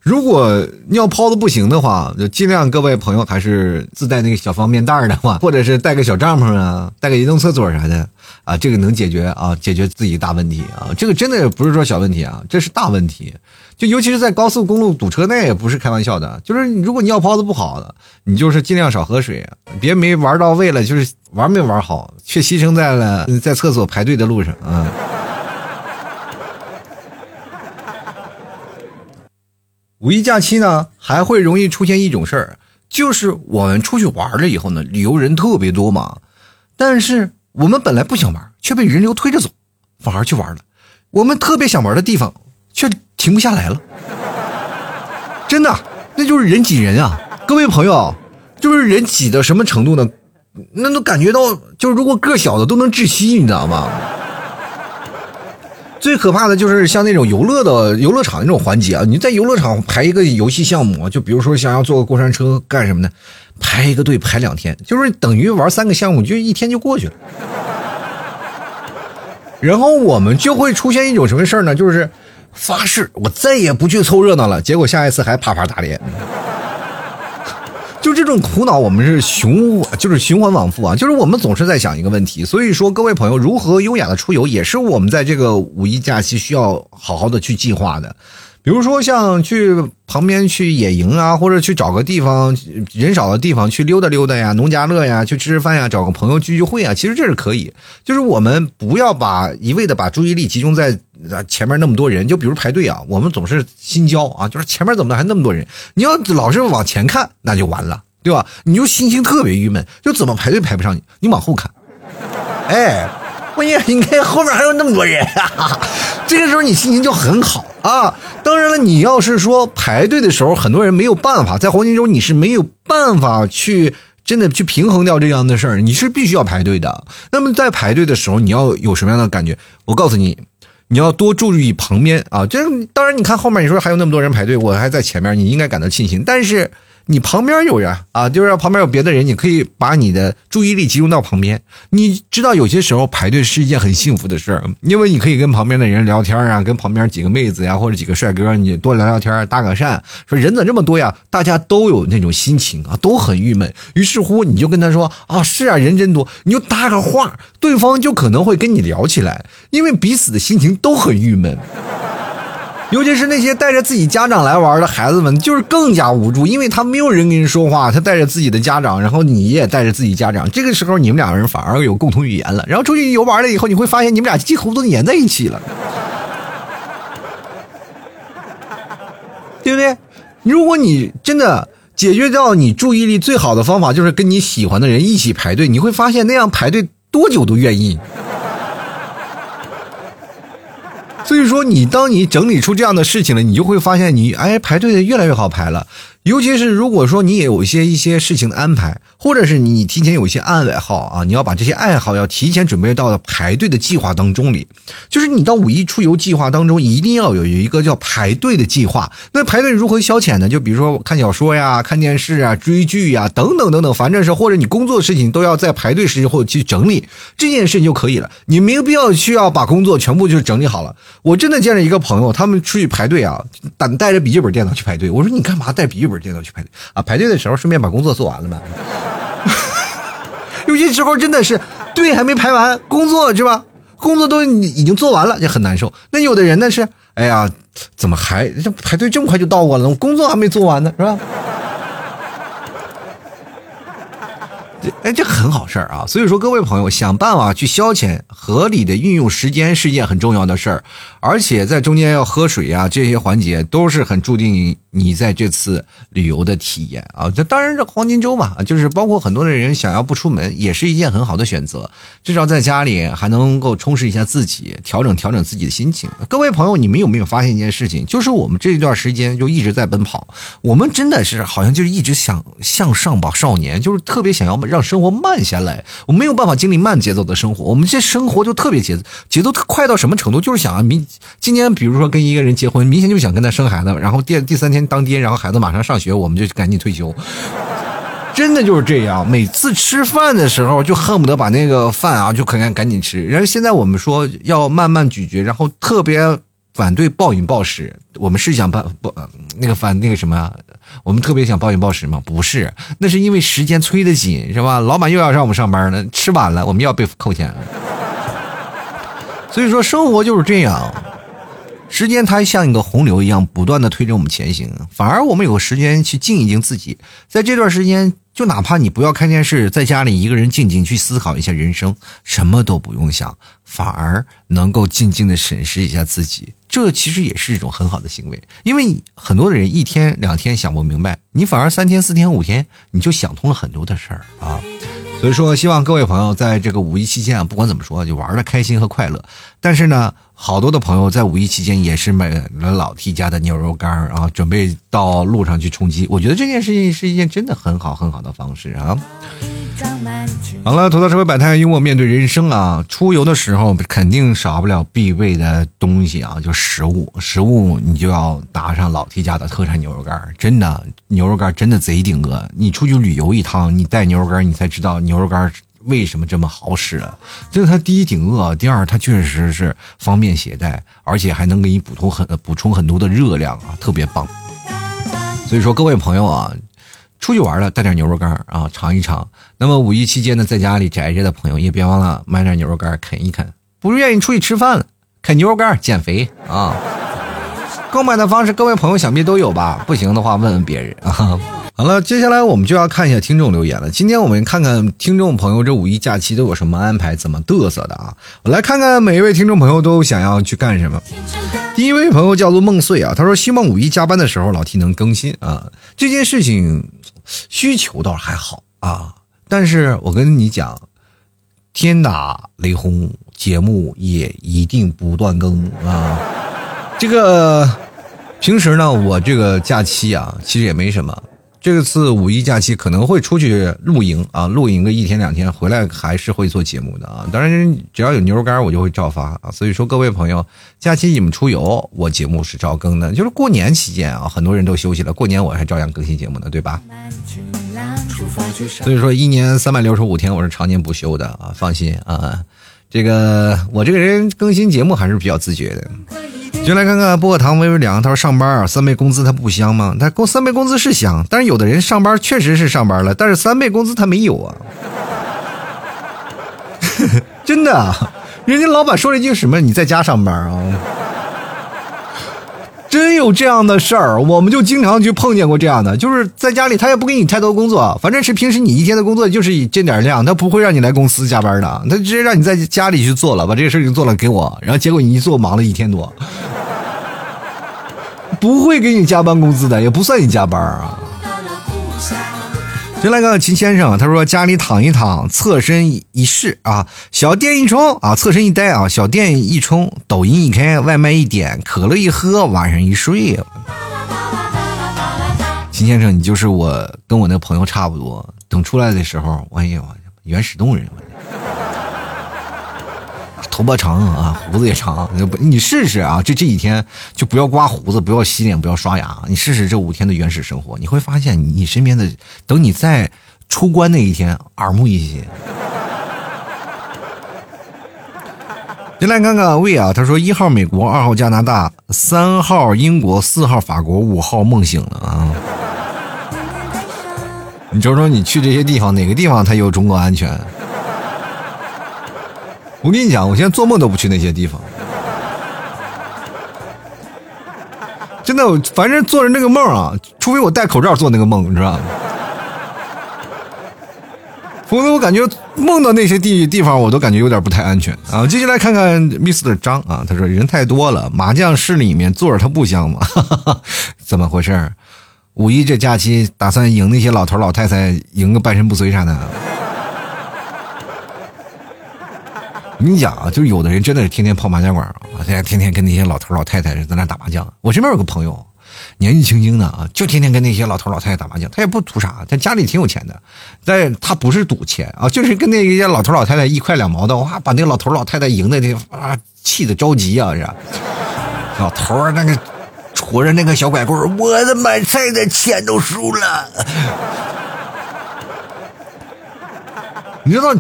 如果尿泡的不行的话，就尽量各位朋友还是自带那个小方便袋的话，或者是带个小帐篷啊，带个移动厕所啥的啊，这个能解决啊，解决自己大问题啊。这个真的不是说小问题啊，这是大问题。就尤其是在高速公路堵车，那也不是开玩笑的。就是如果尿泡子不好的，你就是尽量少喝水，别没玩到位了，就是玩没玩好，却牺牲在了在厕所排队的路上啊。五一假期呢，还会容易出现一种事儿，就是我们出去玩了以后呢，旅游人特别多嘛，但是我们本来不想玩，却被人流推着走，反而去玩了。我们特别想玩的地方。却停不下来了，真的，那就是人挤人啊！各位朋友，就是人挤到什么程度呢？那都感觉到，就是如果个小的都能窒息，你知道吗？最可怕的就是像那种游乐的游乐场那种环节啊！你在游乐场排一个游戏项目，就比如说想要坐个过山车干什么的，排一个队排两天，就是等于玩三个项目，就一天就过去了。然后我们就会出现一种什么事儿呢？就是。发誓，我再也不去凑热闹了。结果下一次还啪啪打脸，就这种苦恼，我们是循就是循环往复啊。就是我们总是在想一个问题，所以说各位朋友，如何优雅的出游，也是我们在这个五一假期需要好好的去计划的。比如说像去旁边去野营啊，或者去找个地方人少的地方去溜达溜达呀，农家乐呀，去吃吃饭呀，找个朋友聚聚会啊，其实这是可以。就是我们不要把一味的把注意力集中在前面那么多人，就比如排队啊，我们总是心焦啊，就是前面怎么还那么多人？你要老是往前看，那就完了，对吧？你就心情特别郁闷，就怎么排队排不上你，你往后看，哎。关键你看后面还有那么多人，这个时候你心情就很好啊。当然了，你要是说排队的时候，很多人没有办法，在黄金周你是没有办法去真的去平衡掉这样的事儿，你是必须要排队的。那么在排队的时候，你要有什么样的感觉？我告诉你，你要多注意旁边啊。这当然，你看后面，你说还有那么多人排队，我还在前面，你应该感到庆幸。但是你旁边有人啊，就是旁边有别的人，你可以把你的注意力集中到旁边。你知道有些时候排队是一件很幸福的事儿，因为你可以跟旁边的人聊天啊，跟旁边几个妹子呀或者几个帅哥，你多聊聊天，搭个讪。说人怎么这么多呀？大家都有那种心情啊，都很郁闷。于是乎，你就跟他说啊，是啊，人真多，你就搭个话，对方就可能会跟你聊起来，因为彼此的心情都很郁闷。尤其是那些带着自己家长来玩的孩子们，就是更加无助，因为他没有人跟人说话，他带着自己的家长，然后你也带着自己家长，这个时候你们两个人反而有共同语言了，然后出去游玩了以后，你会发现你们俩几乎都粘在一起了，对不对？如果你真的解决掉你注意力最好的方法，就是跟你喜欢的人一起排队，你会发现那样排队多久都愿意。所以说，你当你整理出这样的事情了，你就会发现，你哎排队的越来越好排了。尤其是如果说你也有一些一些事情的安排，或者是你提前有一些爱好啊，你要把这些爱好要提前准备到排队的计划当中里。就是你到五一出游计划当中，一定要有一个叫排队的计划。那排队如何消遣呢？就比如说看小说呀、看电视啊、追剧呀等等等等，反正是或者你工作的事情都要在排队时候去整理这件事情就可以了。你没有必要需要把工作全部就整理好了。我真的见了一个朋友，他们出去排队啊，带带着笔记本电脑去排队。我说你干嘛带笔记本？电脑去排队啊！排队的时候顺便把工作做完了嘛。(laughs) 有些时候真的是队还没排完，工作是吧？工作都已经做完了，也很难受。那有的人呢是，哎呀，怎么还这排队这么快就到我了？我工作还没做完呢，是吧？哎，这很好事儿啊！所以说，各位朋友，想办法去消遣，合理的运用时间是一件很重要的事儿。而且在中间要喝水呀，这些环节都是很注定你在这次旅游的体验啊。这当然这黄金周嘛，就是包括很多的人想要不出门，也是一件很好的选择。至少在家里还能够充实一下自己，调整调整自己的心情。各位朋友，你们有没有发现一件事情？就是我们这一段时间就一直在奔跑，我们真的是好像就是一直想向上吧，少年就是特别想要让生活慢下来。我没有办法经历慢节奏的生活，我们这生活就特别节奏节奏快到什么程度？就是想啊明。今天比如说跟一个人结婚，明显就想跟他生孩子，然后第第三天当爹，然后孩子马上上学，我们就赶紧退休。真的就是这样，每次吃饭的时候就恨不得把那个饭啊就可赶赶紧吃。然后现在我们说要慢慢咀嚼，然后特别反对暴饮暴食。我们是想办不那个反那个什么，我们特别想暴饮暴食吗？不是，那是因为时间催得紧，是吧？老板又要让我们上班了，吃晚了我们要被扣钱。所以说生活就是这样。时间它像一个洪流一样，不断的推着我们前行。反而我们有时间去静一静自己，在这段时间，就哪怕你不要看电视，在家里一个人静静去思考一下人生，什么都不用想，反而能够静静的审视一下自己。这其实也是一种很好的行为，因为很多的人一天两天想不明白，你反而三天四天五天，你就想通了很多的事儿啊。所以说，希望各位朋友在这个五一期间啊，不管怎么说，就玩的开心和快乐。但是呢，好多的朋友在五一期间也是买了老 T 家的牛肉干啊，准备到路上去充饥。我觉得这件事情是一件真的很好很好的方式啊。好了，吐槽社会百态，幽默面对人生啊。出游的时候肯定少不了必备的东西啊，就食物。食物你就要搭上老 T 家的特产牛肉干，真的牛肉干真的贼顶饿。你出去旅游一趟，你带牛肉干，你才知道牛肉干为什么这么好使啊。就是它第一顶饿，第二它确实是方便携带，而且还能给你补充很补充很多的热量啊，特别棒。所以说各位朋友啊。出去玩了，带点牛肉干啊，尝一尝。那么五一期间呢，在家里宅着的朋友也别忘了买点牛肉干啃一啃。不愿意出去吃饭了，啃牛肉干减肥啊。购买的方式，各位朋友想必都有吧？不行的话，问问别人啊。好了，接下来我们就要看一下听众留言了。今天我们看看听众朋友这五一假期都有什么安排，怎么嘚瑟的啊？我来看看每一位听众朋友都想要去干什么。第一位朋友叫做梦碎啊，他说希望五一加班的时候老 T 能更新啊。这件事情。需求倒是还好啊，但是我跟你讲，天打雷轰，节目也一定不断更啊。这个平时呢，我这个假期啊，其实也没什么，这次五一假期可能会出去露营啊，露营个一天两天，回来还是会做节目的啊。当然，只要有牛肉干，我就会照发啊。所以说，各位朋友，假期你们出游，我节目是照更的。就是过年期间啊，很多人都休息了，过年我还照样更新节目呢，对吧？所以说，一年三百六十五天，我是常年不休的啊，放心啊。这个我这个人更新节目还是比较自觉的。就来看看薄荷糖微微凉，他说上班，三倍工资他不香吗？他工三倍工资是香，但是有的人上班确实是上班了，但是三倍工资他没有啊。(laughs) 真的，人家老板说了一句什么？你在家上班啊？真有这样的事儿，我们就经常去碰见过这样的，就是在家里他也不给你太多工作，反正是平时你一天的工作就是以这点量，他不会让你来公司加班的，他直接让你在家里去做了，把这个事情做了给我，然后结果你一做忙了一天多，不会给你加班工资的，也不算你加班啊。就那个秦先生，他说家里躺一躺，侧身一试啊，小电一充啊，侧身一呆啊，小电一充，抖音一开，外卖一点，可乐一喝，晚上一睡。秦先生，你就是我跟我那朋友差不多，等出来的时候，哎呀，原始动物人。头发长啊，胡子也长，你试试啊！这这几天就不要刮胡子，不要洗脸，不要刷牙，你试试这五天的原始生活，你会发现你你身边的，等你再出关那一天，耳目一新。进来看看魏啊，他说一号美国，二号加拿大，三号英国，四号法国，五号梦醒了啊！你瞅瞅，你去这些地方，哪个地方它有中国安全？我跟你讲，我现在做梦都不去那些地方。真的，反正做着那个梦啊，除非我戴口罩做那个梦，你知道吗？否则我感觉梦到那些地地方，我都感觉有点不太安全啊。接下来看看 Mr 张啊，他说人太多了，麻将室里面坐着他不香吗？(laughs) 怎么回事？五一这假期打算赢那些老头老太太，赢个半身不遂啥的？我跟你讲啊，就是有的人真的是天天泡麻将馆啊，现在天天跟那些老头老太太在那打麻将。我身边有个朋友，年纪轻轻的啊，就天天跟那些老头老太太打麻将。他也不图啥，他家里挺有钱的，但他不是赌钱啊，就是跟那些老头老太太一块两毛的，哇，把那老头老太太赢的那啊，气的着急啊，是。(laughs) 老头那个戳着那个小拐棍，我的买菜的钱都输了。(laughs) 你知道？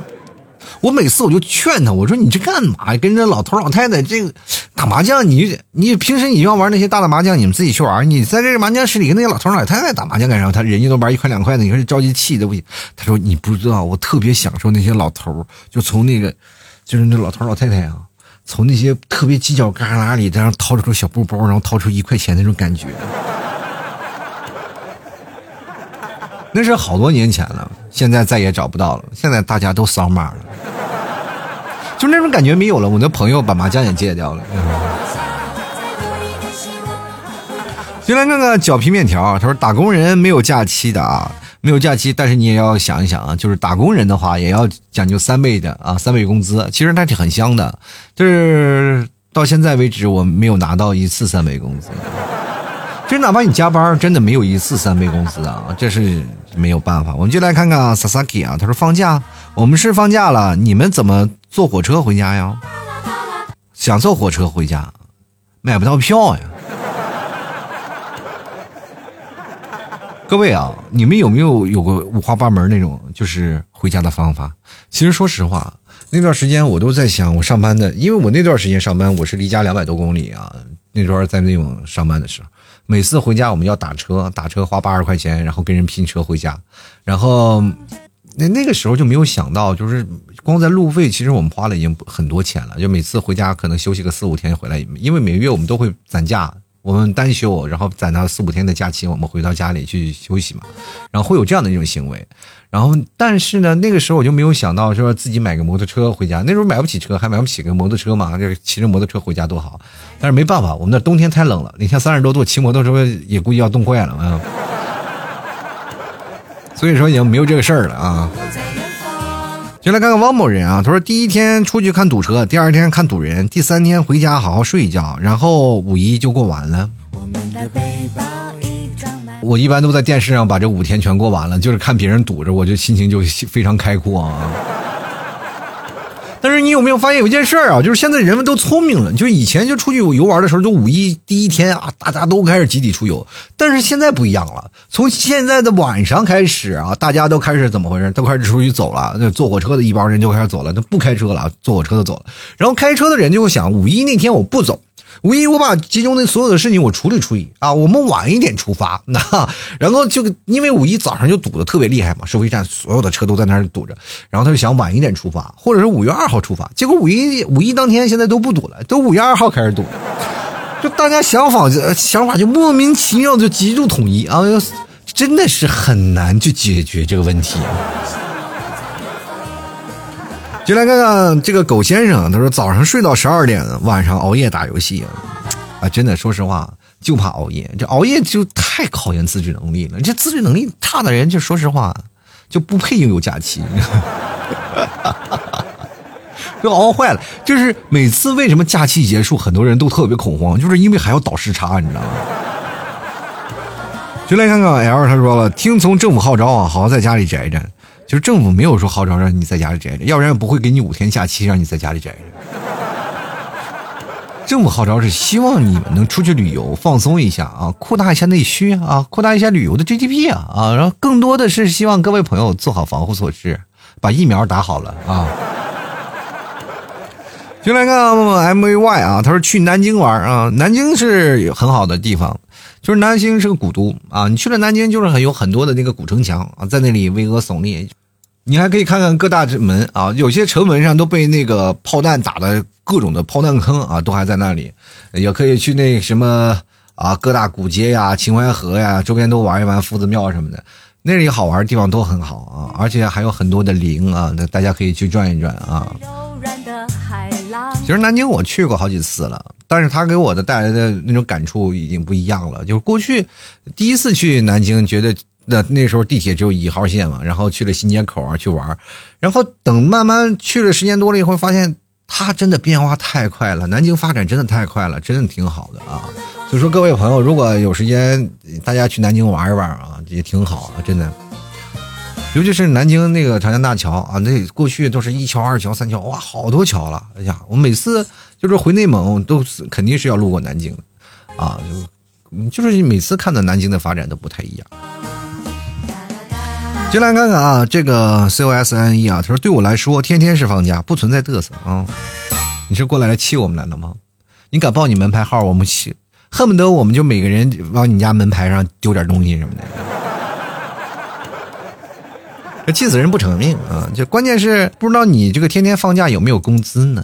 我每次我就劝他，我说你这干嘛呀？跟着老头老太太这个打麻将，你你平时你要玩那些大的麻将，你们自己去玩。你在这个麻将室里跟那些老头老太太打麻将干啥？他人家都玩一块两块的，你说着急气的不行。他说你不知道，我特别享受那些老头，就从那个就是那老头老太太啊，从那些特别犄角旮旯里，然后掏出小布包，然后掏出一块钱那种感觉。那是好多年前了，现在再也找不到了。现在大家都扫码了，就那种感觉没有了。我的朋友把麻将也戒掉了。先来看看脚皮面条，他说打工人没有假期的啊，没有假期，但是你也要想一想啊，就是打工人的话也要讲究三倍的啊，三倍工资。其实那是很香的，就是到现在为止我没有拿到一次三倍工资。其实哪怕你加班，真的没有一次三倍工资啊，这是没有办法。我们就来看看啊，Sasaki 啊，他说放假，我们是放假了，你们怎么坐火车回家呀？想坐火车回家，买不到票呀。各位啊，你们有没有有过五花八门那种就是回家的方法？其实说实话，那段时间我都在想，我上班的，因为我那段时间上班，我是离家两百多公里啊，那段在那种上班的时候。每次回家我们要打车，打车花八十块钱，然后跟人拼车回家，然后那那个时候就没有想到，就是光在路费，其实我们花了已经很多钱了。就每次回家可能休息个四五天回来，因为每个月我们都会攒假，我们单休，然后攒到四五天的假期，我们回到家里去休息嘛，然后会有这样的一种行为。然后，但是呢，那个时候我就没有想到说自己买个摩托车回家。那时候买不起车，还买不起个摩托车嘛，就是骑着摩托车回家多好。但是没办法，我们那冬天太冷了，零下三十多度，骑摩托车也估计要冻坏了啊。(laughs) 所以说已经没有这个事儿了啊。就来看看汪某人啊，他说第一天出去看堵车，第二天看堵人，第三天回家好好睡一觉，然后五一就过完了。我们的背包我一般都在电视上把这五天全过完了，就是看别人堵着，我就心情就非常开阔啊。但是你有没有发现有件事儿啊？就是现在人们都聪明了，就以前就出去游玩的时候，就五一第一天啊，大家都开始集体出游。但是现在不一样了，从现在的晚上开始啊，大家都开始怎么回事？都开始出去走了。那坐火车的一帮人就开始走了，都不开车了，坐火车的走了。然后开车的人就会想，五一那天我不走。五一我把集中的所有的事情我处理处理啊，我们晚一点出发，那然后就因为五一早上就堵得特别厉害嘛，收费站所有的车都在那儿堵着，然后他就想晚一点出发，或者是五月二号出发，结果五一五一当天现在都不堵了，都五月二号开始堵，就大家想法就想法就莫名其妙就极度统一啊，真的是很难去解决这个问题。就来看看这个狗先生，他说早上睡到十二点，晚上熬夜打游戏，啊，真的，说实话，就怕熬夜。这熬夜就太考验自制能力了。这自制能力差的人，就说实话，就不配拥有假期。就熬坏了。就是每次为什么假期结束，很多人都特别恐慌，就是因为还要倒时差，你知道吗？就来看看 L，他说了，听从政府号召啊，好好在家里宅着。就是政府没有说号召让你在家里宅着，要不然不会给你五天假期让你在家里宅着。政府号召是希望你们能出去旅游放松一下啊，扩大一下内需啊，扩大一下旅游的 GDP 啊啊，然后更多的是希望各位朋友做好防护措施，把疫苗打好了啊。就来看 M A Y 啊，他说去南京玩啊，南京是很好的地方。就是南京是个古都啊，你去了南京就是很有很多的那个古城墙啊，在那里巍峨耸立。你还可以看看各大城门啊，有些城门上都被那个炮弹打的各种的炮弹坑啊，都还在那里。也可以去那什么啊，各大古街呀、秦淮河呀，周边都玩一玩夫子庙什么的，那里好玩的地方都很好啊，而且还有很多的陵啊，那大家可以去转一转啊。其实南京我去过好几次了，但是他给我的带来的那种感触已经不一样了。就是过去第一次去南京，觉得那那时候地铁只有一号线嘛，然后去了新街口啊去玩，然后等慢慢去了时间多了以后，发现它真的变化太快了。南京发展真的太快了，真的挺好的啊。所以说各位朋友，如果有时间，大家去南京玩一玩啊，也挺好啊，真的。尤其是南京那个长江大桥啊，那过去都是一桥、二桥、三桥，哇，好多桥了。哎呀，我每次就是回内蒙，都肯定是要路过南京，啊，就就是每次看到南京的发展都不太一样。进来看看啊，这个 C O S N E 啊，他说对我来说，天天是放假，不存在嘚瑟啊。你是过来来气我们来了吗？你敢报你门牌号，我们气，恨不得我们就每个人往你家门牌上丢点东西什么的。这气死人不成命啊！就关键是不知道你这个天天放假有没有工资呢？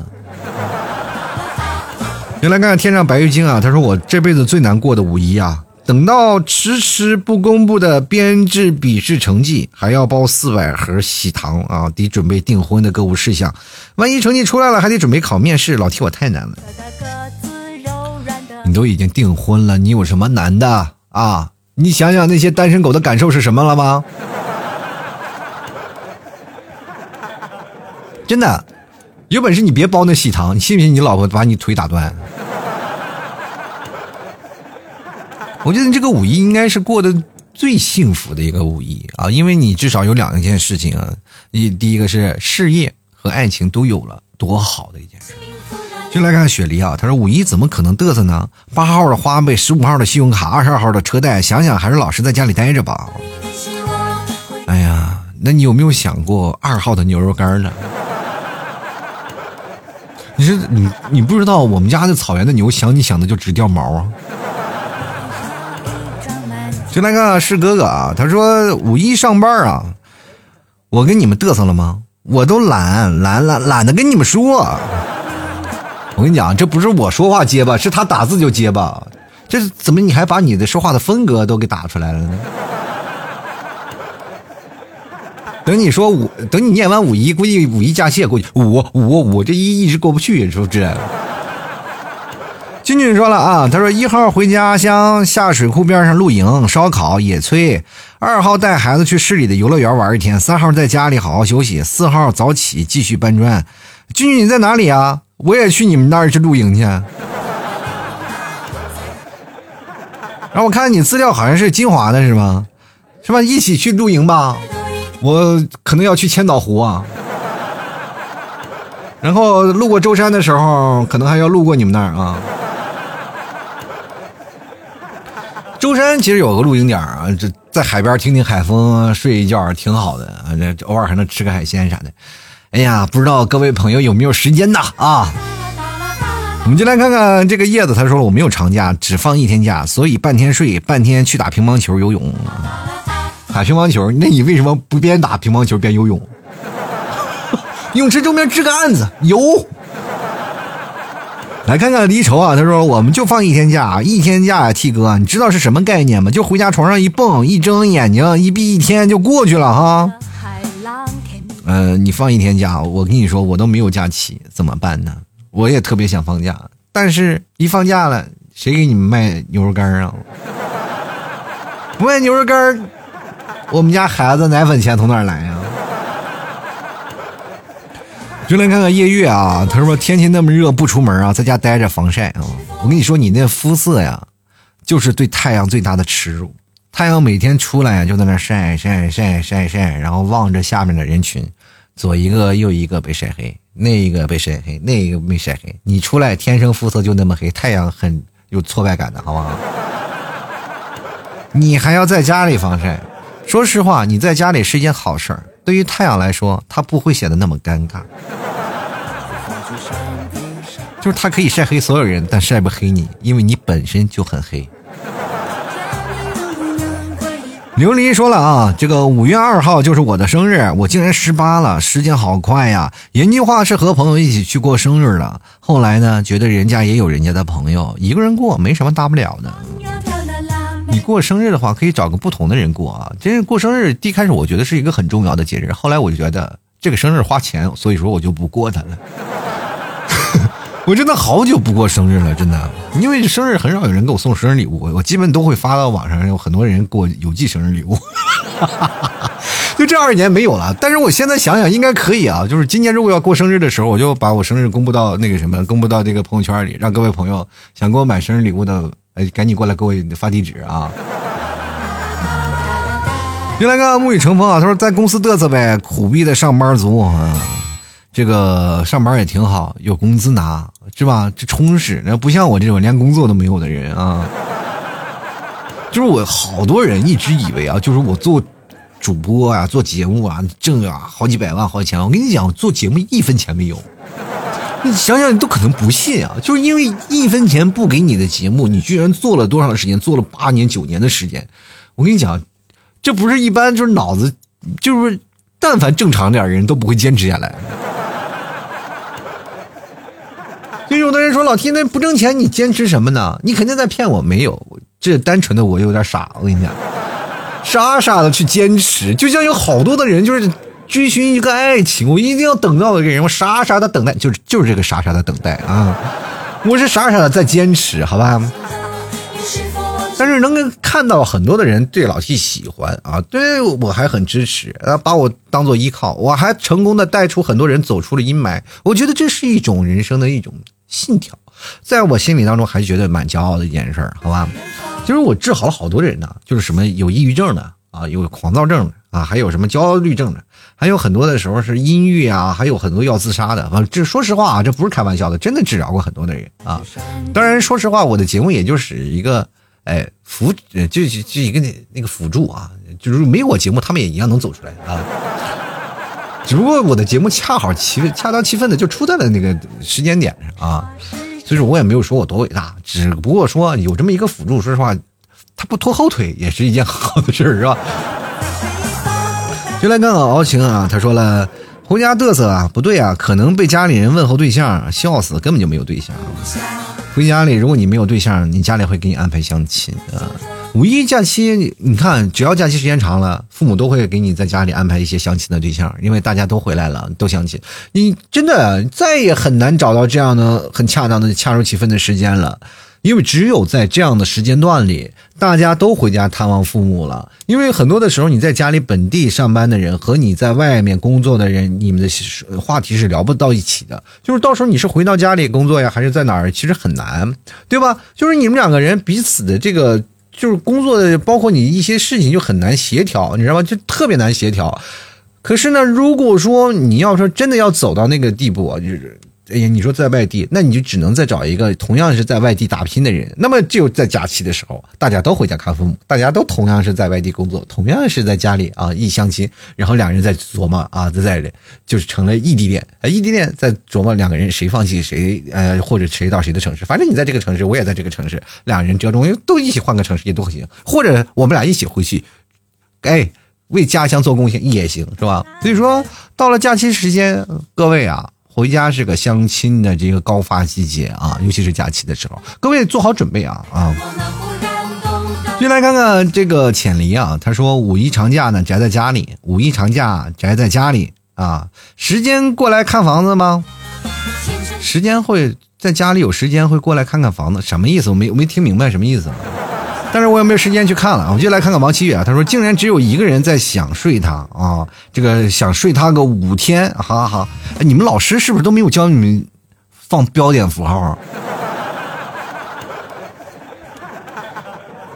原来看看天上白玉京啊，他说我这辈子最难过的五一啊，等到迟迟不公布的编制笔试成绩，还要包四百盒喜糖啊，得准备订婚的购物事项，万一成绩出来了，还得准备考面试，老提我太难了。你都已经订婚了，你有什么难的啊？你想想那些单身狗的感受是什么了吗？真的，有本事你别包那喜糖，你信不信你老婆把你腿打断？(laughs) 我觉得你这个五一应该是过得最幸福的一个五一啊，因为你至少有两件事情啊，你第一个是事业和爱情都有了，多好的一件事。就来看雪梨啊，他说五一怎么可能嘚瑟呢？八号的花呗，十五号的信用卡，二十二号的车贷，想想还是老实在家里待着吧。哎呀，那你有没有想过二号的牛肉干呢？你是你你不知道我们家的草原的牛想你想的就直掉毛啊！就那个是哥哥啊，他说五一上班啊，我跟你们嘚瑟了吗？我都懒懒懒懒得跟你们说。我跟你讲，这不是我说话结巴，是他打字就结巴。这怎么你还把你的说话的风格都给打出来了呢？等你说五，等你念完五一，估计五一假期也过去。五五五，这一一直过不去，是不是？君君说了啊，他说一号回家乡下水库边上露营、烧烤、野炊；二号带孩子去市里的游乐园玩一天；三号在家里好好休息；四号早起继续搬砖。君君你在哪里啊？我也去你们那儿去露营去。然后我看你资料好像是金华的是吗？是吧？一起去露营吧，我可能要去千岛湖啊。然后路过舟山的时候，可能还要路过你们那儿啊。舟山其实有个露营点啊，这在海边听听海风，睡一觉挺好的啊。这偶尔还能吃个海鲜啥的。哎呀，不知道各位朋友有没有时间呢？啊？我们进来看看这个叶子，他说我没有长假，只放一天假，所以半天睡，半天去打乒乓球、游泳。打乒乓球？那你为什么不边打乒乓球边游泳？泳池周边支个案子游。来看看离愁啊，他说我们就放一天假，一天假啊，T 哥，你知道是什么概念吗？就回家床上一蹦，一睁眼睛一闭，一天就过去了哈。嗯，(laughs) 你放一天假，我跟你说，我都没有假期，怎么办呢？我也特别想放假，但是一放假了，谁给你们卖牛肉干啊？不卖牛肉干我们家孩子奶粉钱从哪来呀？就来看看夜月啊，他说天气那么热不出门啊，在家待着防晒啊。我跟你说，你那肤色呀，就是对太阳最大的耻辱。太阳每天出来就在那晒晒晒晒晒，然后望着下面的人群，左一个右一个被晒黑，那一个被晒黑，那一个没晒黑。你出来天生肤色就那么黑，太阳很有挫败感的，好不好？你还要在家里防晒。说实话，你在家里是一件好事儿。对于太阳来说，它不会显得那么尴尬，就是它可以晒黑所有人，但晒不黑你，因为你本身就很黑。琉璃说了啊，这个五月二号就是我的生日，我竟然十八了，时间好快呀！原计划是和朋友一起去过生日的，后来呢，觉得人家也有人家的朋友，一个人过没什么大不了的。你过生日的话，可以找个不同的人过啊。其实过生日，一开始我觉得是一个很重要的节日，后来我就觉得这个生日花钱，所以说我就不过它了。(laughs) 我真的好久不过生日了，真的，因为生日很少有人给我送生日礼物，我基本都会发到网上，有很多人给我邮寄生日礼物。(laughs) 就这二年没有了，但是我现在想想应该可以啊。就是今年如果要过生日的时候，我就把我生日公布到那个什么，公布到这个朋友圈里，让各位朋友想给我买生日礼物的。哎，赶紧过来给我发地址啊！别来个沐雨成风啊！他说在公司嘚瑟呗，苦逼的上班族啊，这个上班也挺好，有工资拿是吧？这充实，那不像我这种连工作都没有的人啊。就是我好多人一直以为啊，就是我做主播啊，做节目啊，挣啊好几百万好几千万。我跟你讲，做节目一分钱没有。你想想，你都可能不信啊！就是因为一分钱不给你的节目，你居然做了多长时间？做了八年、九年的时间。我跟你讲，这不是一般，就是脑子，就是但凡正常点的人都不会坚持下来。就有的人说：“老 T，那不挣钱，你坚持什么呢？你肯定在骗我。”没有，这单纯的我有点傻。我跟你讲，傻傻的去坚持，就像有好多的人就是。追寻一个爱情，我一定要等到一个人，我傻傻的等待，就是就是这个傻傻的等待啊！我是傻傻的在坚持，好吧？但是能够看到很多的人对老 T 喜欢啊，对我还很支持，啊，把我当做依靠，我还成功的带出很多人走出了阴霾，我觉得这是一种人生的一种信条，在我心里当中还觉得蛮骄傲的一件事儿，好吧？就是我治好了好多人呢，就是什么有抑郁症的啊，有狂躁症的啊，还有什么焦虑症的。还有很多的时候是阴郁啊，还有很多要自杀的啊。这说实话啊，这不是开玩笑的，真的治疗过很多的人啊。当然，说实话，我的节目也就是一个哎辅，就就一个那那个辅助啊，就是没有我节目，他们也一样能走出来啊。只不过我的节目恰好其恰当其分的就出在了那个时间点上啊，所以说我也没有说我多伟大，只不过说有这么一个辅助，说实话，他不拖后腿也是一件好的事儿，是吧？就来看看敖晴啊，他说了，回家嘚瑟啊，不对啊，可能被家里人问候对象，笑死，根本就没有对象。回家里，如果你没有对象，你家里会给你安排相亲啊。五一假期，你看，只要假期时间长了，父母都会给你在家里安排一些相亲的对象，因为大家都回来了，都相亲，你真的再也很难找到这样的很恰当的、恰如其分的时间了。因为只有在这样的时间段里，大家都回家探望父母了。因为很多的时候，你在家里本地上班的人和你在外面工作的人，你们的话题是聊不到一起的。就是到时候你是回到家里工作呀，还是在哪儿，其实很难，对吧？就是你们两个人彼此的这个就是工作的，包括你一些事情就很难协调，你知道吗？就特别难协调。可是呢，如果说你要说真的要走到那个地步，就是。哎呀，你说在外地，那你就只能再找一个同样是在外地打拼的人。那么只有在假期的时候，大家都回家看父母，大家都同样是在外地工作，同样是在家里啊一相亲，然后两人在琢磨啊，在在就是成了异地恋，异地恋在琢磨两个人谁放弃谁，呃，或者谁到谁的城市，反正你在这个城市，我也在这个城市，两人折中都一起换个城市也都行，或者我们俩一起回去，哎，为家乡做贡献也行，是吧？所以说到了假期时间，各位啊。回家是个相亲的这个高发季节啊，尤其是假期的时候，各位做好准备啊啊！就来看看这个浅离啊，他说五一长假呢宅在家里，五一长假宅在家里啊，时间过来看房子吗？时间会在家里有时间会过来看看房子，什么意思？我没没听明白什么意思。但是我也没有时间去看了，我就来看看王七月。他说，竟然只有一个人在想睡他啊，这个想睡他个五天，好好好。你们老师是不是都没有教你们放标点符号？(laughs)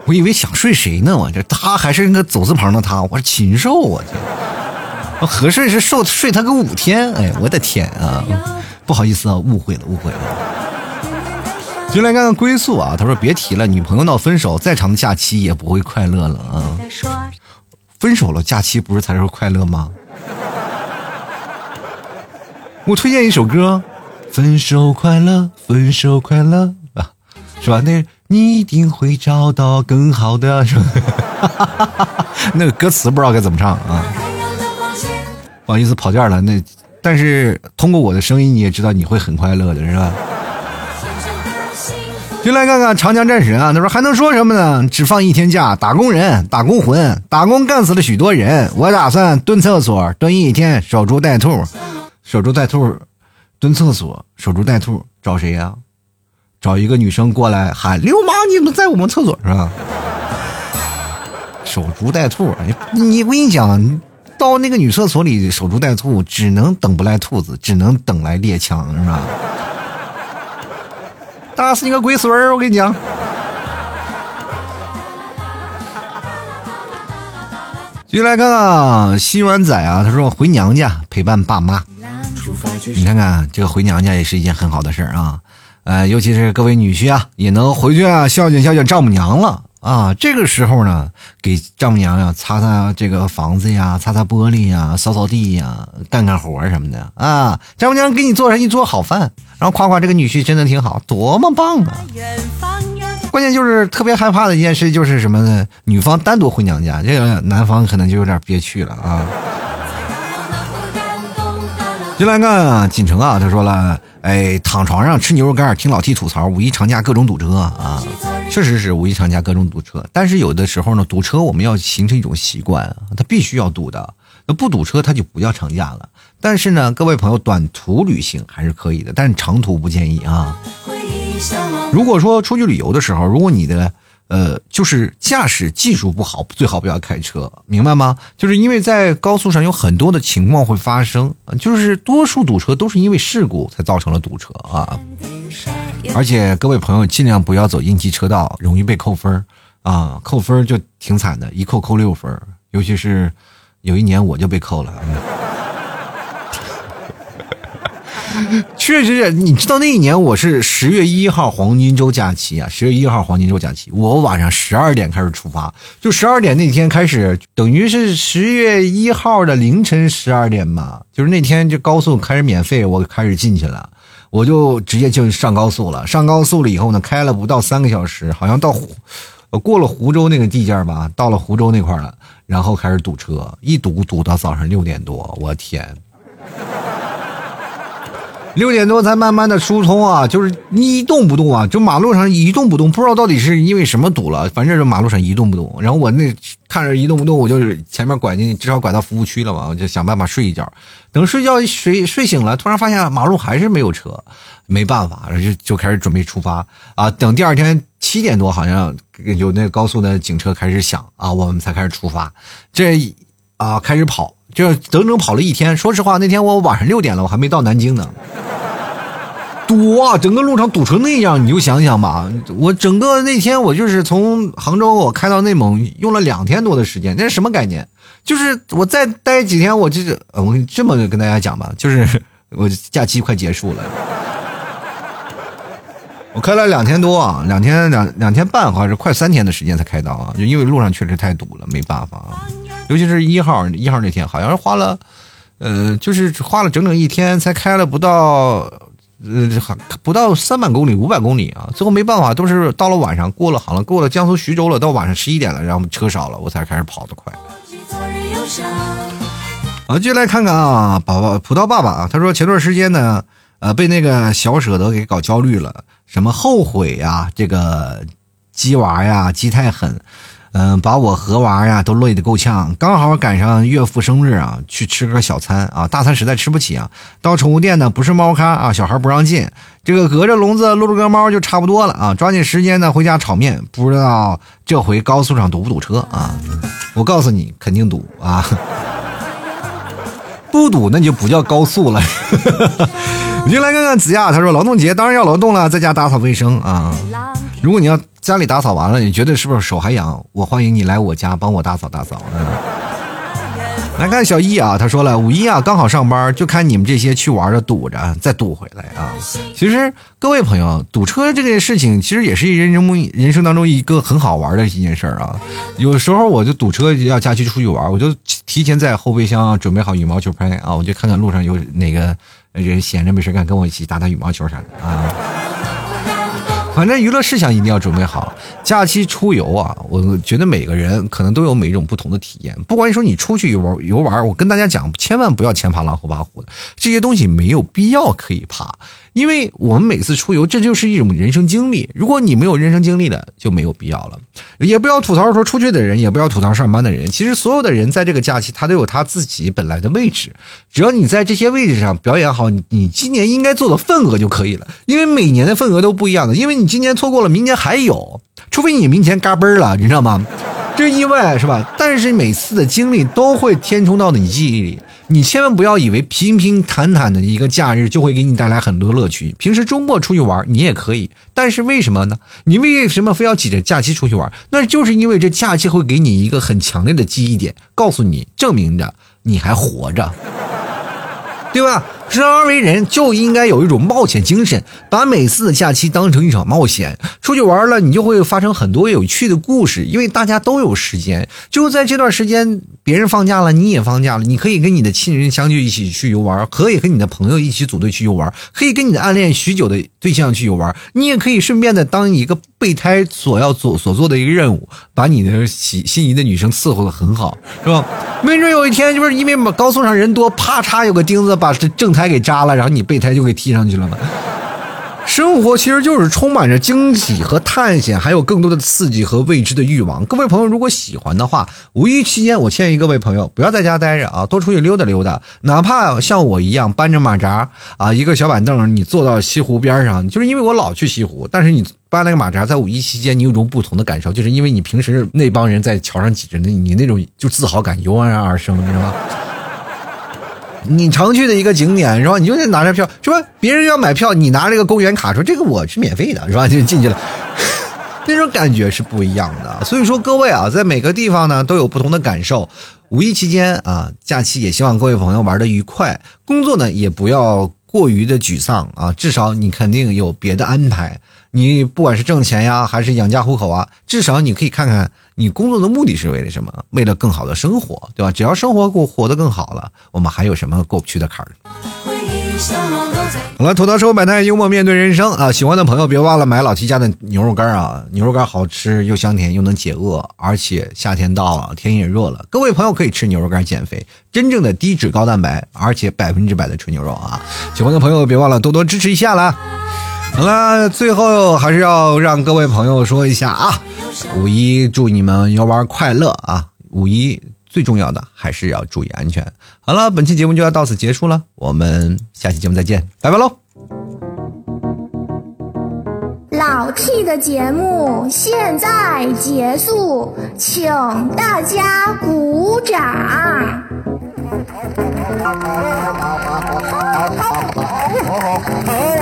我以为想睡谁呢？我这他还是那个走字旁的他，我是禽兽啊！这合睡是受睡他个五天，哎，我的天啊！不好意思啊，误会了，误会了。就来看看归宿啊，他说别提了，女朋友闹分手，再长的假期也不会快乐了啊。分手了，假期不是才是快乐吗？(laughs) 我推荐一首歌，《分手快乐，分手快乐》啊，是吧？那你一定会找到更好的，是吧？(laughs) 那个歌词不知道该怎么唱啊。不好意思跑调了，那但是通过我的声音你也知道你会很快乐的，是吧？就来看看长江战神啊！他说还能说什么呢？只放一天假，打工人，打工魂，打工干死了许多人。我打算蹲厕所蹲一天，守株待兔，守株待兔，蹲厕所守株待兔，找谁呀？找一个女生过来喊流氓，你们在我们厕所是吧？守株待兔，你我跟你讲，到那个女厕所里守株待兔，只能等不来兔子，只能等来猎枪，是吧？打死你个龟孙儿！我跟你讲。继续来看看新湾仔啊，他说回娘家陪伴爸妈。你看看这个回娘家也是一件很好的事儿啊，呃，尤其是各位女婿啊，也能回去啊孝敬孝敬丈母娘了。啊，这个时候呢，给丈母娘呀擦擦这个房子呀，擦擦玻璃呀，扫扫地呀，干干活什么的啊。丈母娘给你做上一桌好饭，然后夸夸这个女婿真的挺好，多么棒啊！关键就是特别害怕的一件事就是什么呢？女方单独回娘家，这个男方可能就有点憋屈了啊。进来看锦城啊，他说了，哎，躺床上吃牛肉干，听老 T 吐槽五一长假各种堵车啊。确实是五一长假各种堵车，但是有的时候呢，堵车我们要形成一种习惯，它必须要堵的。不堵车，它就不叫长假了。但是呢，各位朋友，短途旅行还是可以的，但是长途不建议啊。如果说出去旅游的时候，如果你的。呃，就是驾驶技术不好，最好不要开车，明白吗？就是因为在高速上有很多的情况会发生，就是多数堵车都是因为事故才造成了堵车啊。而且各位朋友尽量不要走应急车道，容易被扣分啊，扣分就挺惨的，一扣扣六分，尤其是有一年我就被扣了。(laughs) 确实是，你知道那一年我是十月一号黄金周假期啊，十月一号黄金周假期，我晚上十二点开始出发，就十二点那天开始，等于是十月一号的凌晨十二点嘛，就是那天就高速开始免费，我开始进去了，我就直接就上高速了，上高速了以后呢，开了不到三个小时，好像到，过了湖州那个地界吧，到了湖州那块了，然后开始堵车，一堵堵到早上六点多，我天。六点多才慢慢的疏通啊，就是一动不动啊，就马路上一动不动，不知道到底是因为什么堵了，反正是马路上一动不动。然后我那看着一动不动，我就是前面拐进去，至少拐到服务区了嘛，我就想办法睡一觉。等睡觉睡睡醒了，突然发现马路还是没有车，没办法，就就开始准备出发啊。等第二天七点多，好像有那高速的警车开始响啊，我们才开始出发。这啊，开始跑。就整整跑了一天。说实话，那天我晚上六点了，我还没到南京呢。堵啊！整个路上堵成那样，你就想想吧。我整个那天我就是从杭州我开到内蒙，用了两天多的时间，那是什么概念？就是我再待几天，我就是我这么跟大家讲吧，就是我假期快结束了。我开了两天多啊，两天两两天半，好像是快三天的时间才开到啊，就因为路上确实太堵了，没办法啊。尤其是一号一号那天，好像是花了，呃，就是花了整整一天才开了不到，呃，不到三百公里五百公里啊。最后没办法，都是到了晚上过了，好像过了江苏徐州了，到晚上十一点了，然后车少了，我才开始跑得快。啊，就来看看啊，宝宝葡萄爸爸啊，他说前段时间呢，呃，被那个小舍得给搞焦虑了。什么后悔呀？这个鸡娃呀，鸡太狠，嗯，把我和娃呀都累得够呛。刚好赶上岳父生日啊，去吃个小餐啊，大餐实在吃不起啊。到宠物店呢，不是猫咖啊，小孩不让进。这个隔着笼子撸着个猫就差不多了啊。抓紧时间呢，回家炒面。不知道这回高速上堵不堵车啊？我告诉你，肯定堵啊。不堵那就不叫高速了。(laughs) 我就来看看子亚，他说劳动节当然要劳动了，在家打扫卫生啊。如果你要家里打扫完了，你觉得是不是手还痒？我欢迎你来我家帮我打扫打扫。来看小易啊，他说了五一啊刚好上班，就看你们这些去玩的堵着，再堵回来啊。其实各位朋友，堵车这件事情其实也是人生人生当中一个很好玩的一件事啊。有时候我就堵车要假期出去玩，我就提前在后备箱准备好羽毛球拍啊，我就看看路上有哪个。人闲着没事干，跟我一起打打羽毛球啥的啊。反正娱乐事项一定要准备好。假期出游啊，我觉得每个人可能都有每一种不同的体验。不管你说你出去游玩游玩，我跟大家讲，千万不要前爬狼后怕虎的，这些东西没有必要可以爬。因为我们每次出游，这就是一种人生经历。如果你没有人生经历的，就没有必要了。也不要吐槽说出去的人，也不要吐槽上班的人。其实所有的人在这个假期，他都有他自己本来的位置。只要你在这些位置上表演好，你你今年应该做的份额就可以了。因为每年的份额都不一样的，因为你今年错过了，明年还有。除非你明年嘎嘣了，你知道吗？这意外是吧？但是每次的经历都会填充到你记忆里。你千万不要以为平平坦坦的一个假日就会给你带来很多乐趣。平时周末出去玩你也可以，但是为什么呢？你为什么非要挤着假期出去玩？那就是因为这假期会给你一个很强烈的记忆点，告诉你，证明着你还活着，对吧？生而为人就应该有一种冒险精神，把每次的假期当成一场冒险。出去玩了，你就会发生很多有趣的故事，因为大家都有时间。就在这段时间，别人放假了，你也放假了，你可以跟你的亲人相聚，一起去游玩；可以跟你的朋友一起组队去游玩；可以跟你的暗恋许久的对象去游玩。你也可以顺便的当一个备胎所要做所做的一个任务，把你的心心仪的女生伺候的很好，是吧？没准有一天，就是因为高速上人多，啪嚓有个钉子把这正胎。给扎了，然后你备胎就给踢上去了嘛？生活其实就是充满着惊喜和探险，还有更多的刺激和未知的欲望。各位朋友，如果喜欢的话，五一期间我建议各位朋友不要在家待着啊，多出去溜达溜达。哪怕像我一样搬着马扎啊，一个小板凳，你坐到西湖边上，就是因为我老去西湖，但是你搬了个马扎，在五一期间你有种不同的感受，就是因为你平时那帮人在桥上挤着，那你那种就自豪感油然而生，你知道吗？你常去的一个景点是吧？你就得拿着票是吧？别人要买票，你拿这个公园卡说这个我是免费的，是吧？就进去了，(laughs) 那种感觉是不一样的。所以说各位啊，在每个地方呢都有不同的感受。五一期间啊，假期也希望各位朋友玩的愉快，工作呢也不要过于的沮丧啊，至少你肯定有别的安排。你不管是挣钱呀，还是养家糊口啊，至少你可以看看你工作的目的是为了什么？为了更好的生活，对吧？只要生活过活得更好了，我们还有什么过不去的坎儿？好了，吐槽生活百态，幽默面对人生啊！喜欢的朋友别忘了买老七家的牛肉干啊！牛肉干好吃又香甜又能解饿，而且夏天到了，天也热了，各位朋友可以吃牛肉干减肥，真正的低脂高蛋白，而且百分之百的纯牛肉啊！喜欢的朋友别忘了多多支持一下啦！好了，最后还是要让各位朋友说一下啊，五一祝你们游玩快乐啊！五一最重要的还是要注意安全。好了，本期节目就要到此结束了，我们下期节目再见，拜拜喽！老 T 的节目现在结束，请大家鼓掌。(laughs)